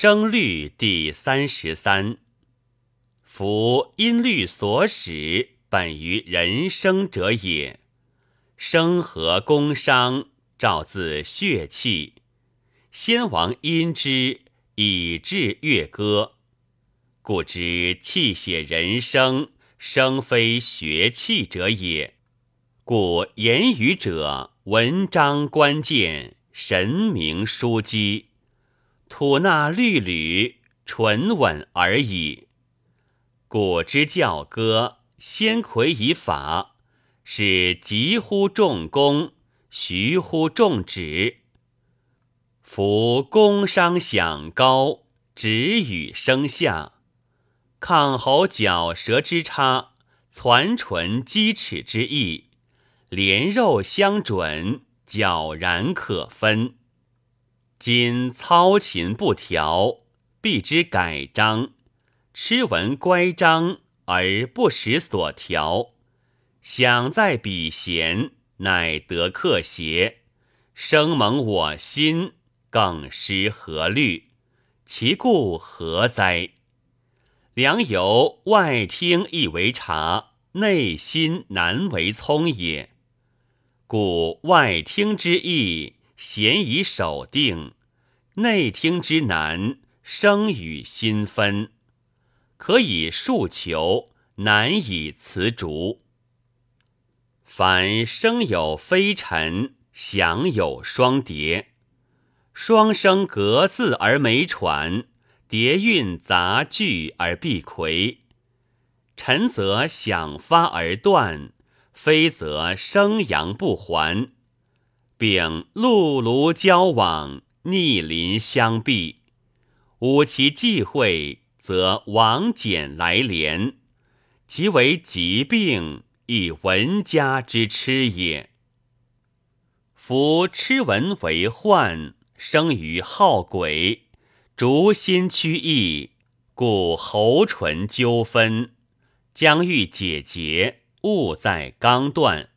声律第三十三。夫音律所使，本于人生者也。生和宫商，照自血气。先王因之，以制乐歌。故知气血人生，生非学气者也。故言语者，文章关键，神明枢机，吐纳律吕，纯稳而已。古之教歌，先魁以法，是急乎众功，徐乎众止。夫宫商响高，止语声下，抗喉角舌之差，攒唇击齿之意。连肉相准，皎然可分。今操琴不调，必之改章；痴闻乖张，而不识所调。想在笔弦，乃得克谐，生蒙我心，更失何虑？其故何哉？良由外听亦为察，内心难为聪也。故外听之意，弦以手定；内听之难，声与心分。可以数求，难以辞逐。凡声有飞尘，响有双叠，双声隔字而没传，叠韵杂句而必魁。沉则响发而断。非则生扬不还，并陆卢交往，逆鳞相避。吾其忌讳，则王翦来连，即为疾病，亦文家之痴也。夫痴文为患，生于好诡，逐心趋意，故喉唇纠纷，将欲解结。勿在刚断，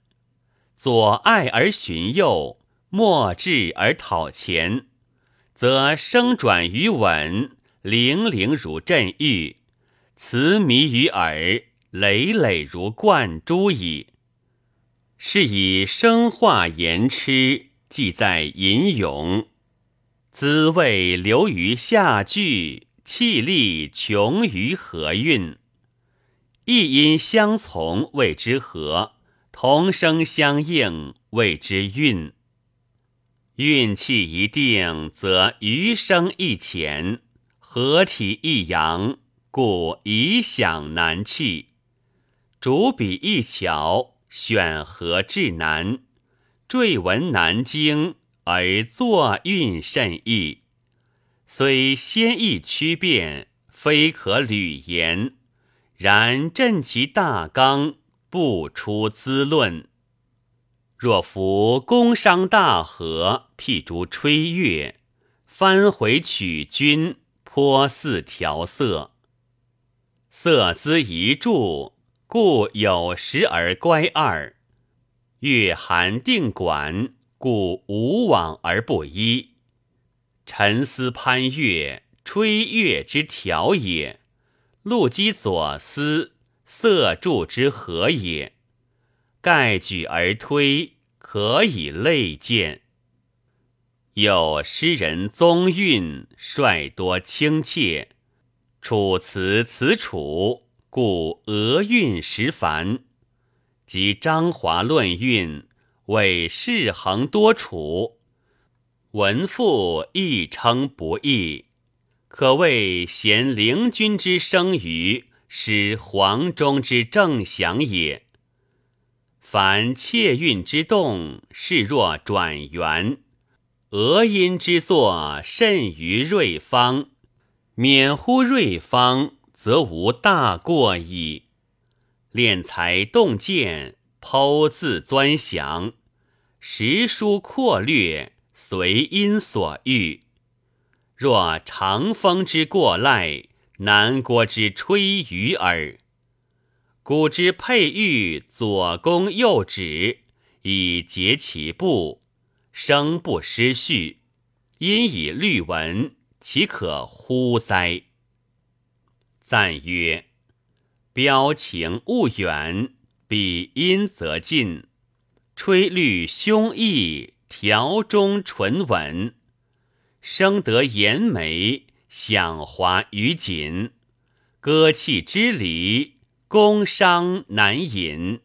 左爱而寻右，莫智而讨前，则声转于稳，泠泠如振玉，词迷于耳，累累如贯珠矣。是以生化言痴，即在吟咏，滋味流于下句，气力穷于和韵。一音相从谓之和，同声相应谓之韵。运气一定，则余生一浅，合体一扬，故以响难弃。主笔一巧，选和至难，缀文难精，而作韵甚易。虽先易曲变，非可履言。然振其大纲，不出资论。若夫宫商大和，譬诸吹乐，翻回曲君，颇似调色。色姿一注，故有时而乖二；月寒定管，故无往而不依。沉思攀越，吹乐之调也。陆机左思，色柱之和也。盖举而推，可以类见。有诗人宗韵，率多亲切。楚辞辞楚，故俄韵实繁。及张华论韵，谓世恒多楚。文赋亦称不易。可谓贤灵君之生于，使黄钟之正响也。凡切韵之动，视若转圆；俄音之作，甚于瑞方。免乎瑞方，则无大过矣。练才动见，剖字钻详，识书阔略，随音所欲。若长风之过赖，南郭之吹竽耳。古之佩玉左弓右指，以结其步，声不失序；因以律文，岂可乎哉？赞曰：标情勿远，比音则近。吹律胸臆，调中唇稳。生得言美，享华于锦。歌泣之礼，宫商难隐。